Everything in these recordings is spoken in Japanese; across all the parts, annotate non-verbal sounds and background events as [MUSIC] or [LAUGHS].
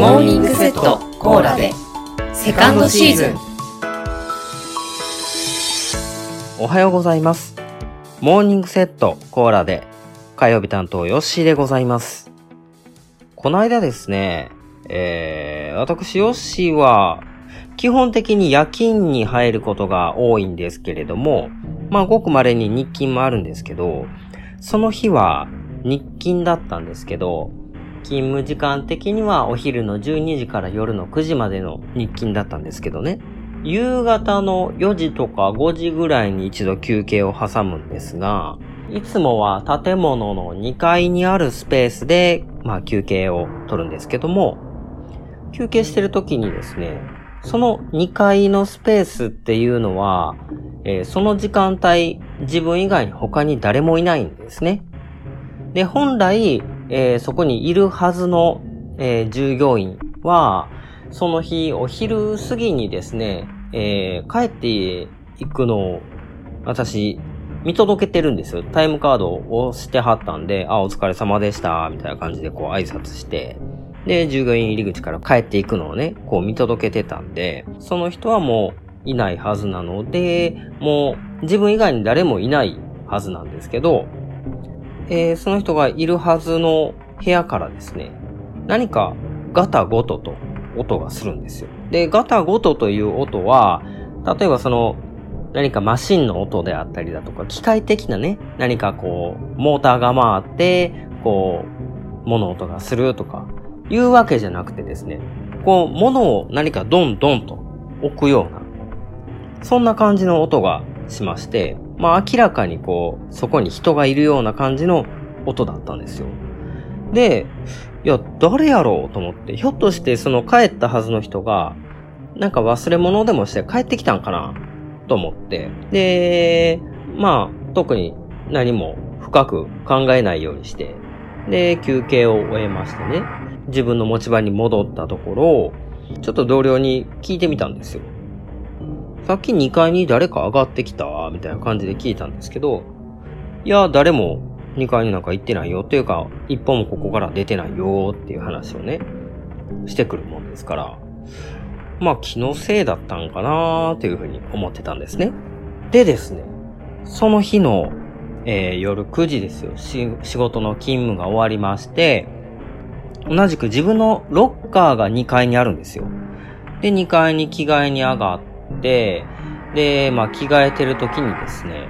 モーニングセットコーラでセカンドシーズンおはようございます。モーニングセットコーラで火曜日担当ヨッシーでございます。この間ですね、えー、私ヨッシーは基本的に夜勤に入ることが多いんですけれども、まあごく稀に日勤もあるんですけど、その日は日勤だったんですけど、勤務時間的にはお昼の12時から夜の9時までの日勤だったんですけどね。夕方の4時とか5時ぐらいに一度休憩を挟むんですが、いつもは建物の2階にあるスペースで、まあ休憩を取るんですけども、休憩してる時にですね、その2階のスペースっていうのは、えーその時間帯、自分以外に他に誰もいないんですね。で、本来、えーそこにいるはずの、えー従業員は、その日、お昼過ぎにですね、えー帰っていくのを、私、見届けてるんですよ。タイムカードを押してはったんで、あ、お疲れ様でした、みたいな感じでこう挨拶して、で、従業員入り口から帰っていくのをね、こう見届けてたんで、その人はもういないはずなので、もう自分以外に誰もいないはずなんですけど、えーその人がいるはずの部屋からですね、何かガタゴトと音がするんですよ。で、ガタゴトという音は、例えばその、何かマシンの音であったりだとか、機械的なね、何かこう、モーターが回って、こう、物音がするとか、いうわけじゃなくてですね、こう、物を何かドンドンと置くような、そんな感じの音がしまして、まあ明らかにこう、そこに人がいるような感じの音だったんですよ。で、いや、誰やろうと思って、ひょっとしてその帰ったはずの人が、なんか忘れ物でもして帰ってきたんかなと思って。で、まあ、特に何も深く考えないようにして、で、休憩を終えましてね、自分の持ち場に戻ったところ、ちょっと同僚に聞いてみたんですよ。さっき2階に誰か上がってきたみたいな感じで聞いたんですけど、いや、誰も2階になんか行ってないよっていうか、一歩もここから出てないよっていう話をね、してくるもんですから、まあ気のせいだったんかなーっていうふうに思ってたんですね。でですね、その日の、えー夜9時ですよ。仕事の勤務が終わりまして、同じく自分のロッカーが2階にあるんですよ。で、2階に着替えに上がってて、で、まあ着替えてる時にですね、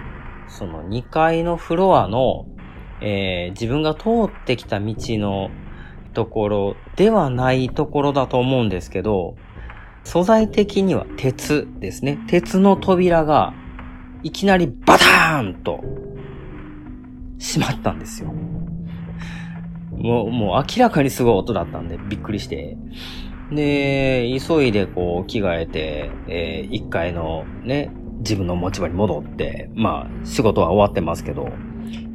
その2階のフロアの、えー自分が通ってきた道のところではないところだと思うんですけど、素材的には鉄ですね。鉄の扉がいきなりバターンと閉まったんですよ。もう、もう明らかにすごい音だったんでびっくりして。で、急いでこう着替えて、え1階のね、自分の持ち場に戻って、まあ仕事は終わってますけど、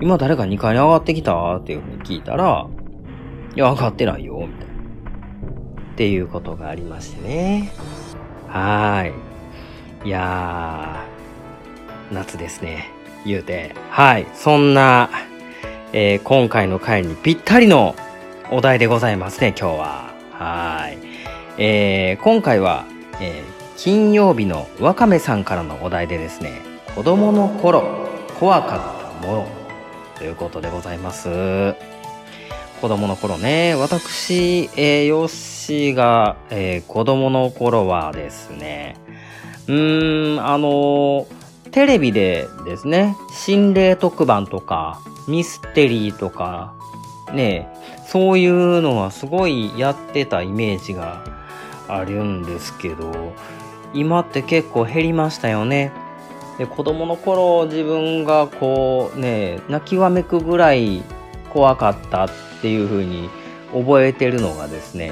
今誰か2階に上がってきたっていうふうに聞いたら、いや、上がってないよ、みたいな。っていうことがありましてね。はーい。いやー、夏ですね。言うて。はい。そんな、えー今回の回にぴったりのお題でございますね、今日は。はーい。えー今回は、えー金曜日のわかめさんからのお題でですね、子供の頃、怖かったもの、ということでございます。子供の頃ね、私、えー、ヨッシーが、えー子供の頃はですね、うーん、あのーテレビでですね、心霊特番とか、ミステリーとか、ね、そういうのはすごいやってたイメージがあるんですけど、今って結構減りましたよね。で、子供の頃自分がこうね、泣きわめくぐらい怖かったっていう風に覚えてるのがですね、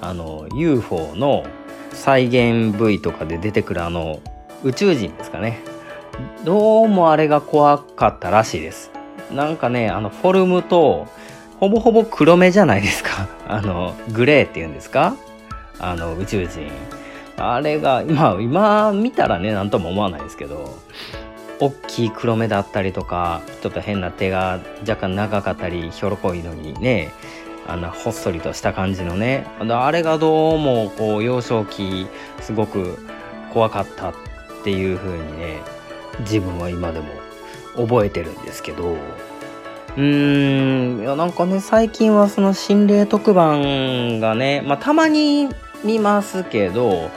あの、UFO の再現 V とかで出てくるあの、宇宙人ですかね。どうもあれが怖かったらしいです。なんかね、あの、フォルムと、ほぼほぼ黒目じゃないですか。[LAUGHS] あの、グレーっていうんですか？あの、宇宙人。あれが、今、今見たらね、なんとも思わないですけど、大きい黒目だったりとか、ちょっと変な手が若干長かったり、ひょろこいのにね、あんなほっそりとした感じのね。あれがどうも、こう、幼少期、すごく怖かったっていう風にね、自分は今でも覚えてるんですけど、うーん、いやなんかね、最近はその心霊特番がね、まあたまに見ますけど、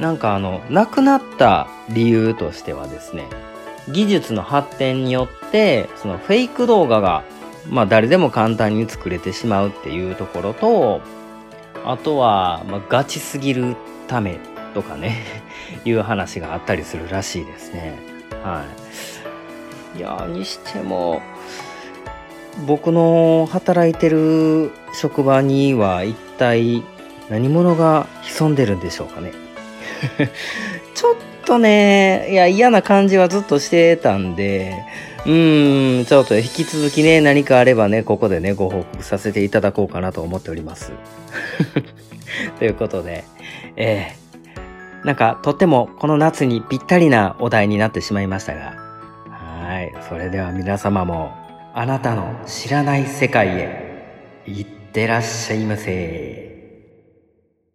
なんかあの、亡くなった理由としてはですね、技術の発展によって、そのフェイク動画がまあ誰でも簡単に作れてしまうっていうところと、あとは、まあ、ガチすぎるためとかね [LAUGHS] いう話があったりするらしいですね。はい。いやにしても、僕の働いてる職場には一体何者が潜んでるんでしょうかね。[LAUGHS] ちょっとね、いや嫌な感じはずっとしてたんで、うん、ちょっと引き続きね、何かあればね、ここでね、ご報告させていただこうかなと思っております。[LAUGHS] ということで、えー、なんかとってもこの夏にぴったりなお題になってしまいましたが、はい、それでは皆様も、あなたの知らない世界へ、行ってらっしゃいませ。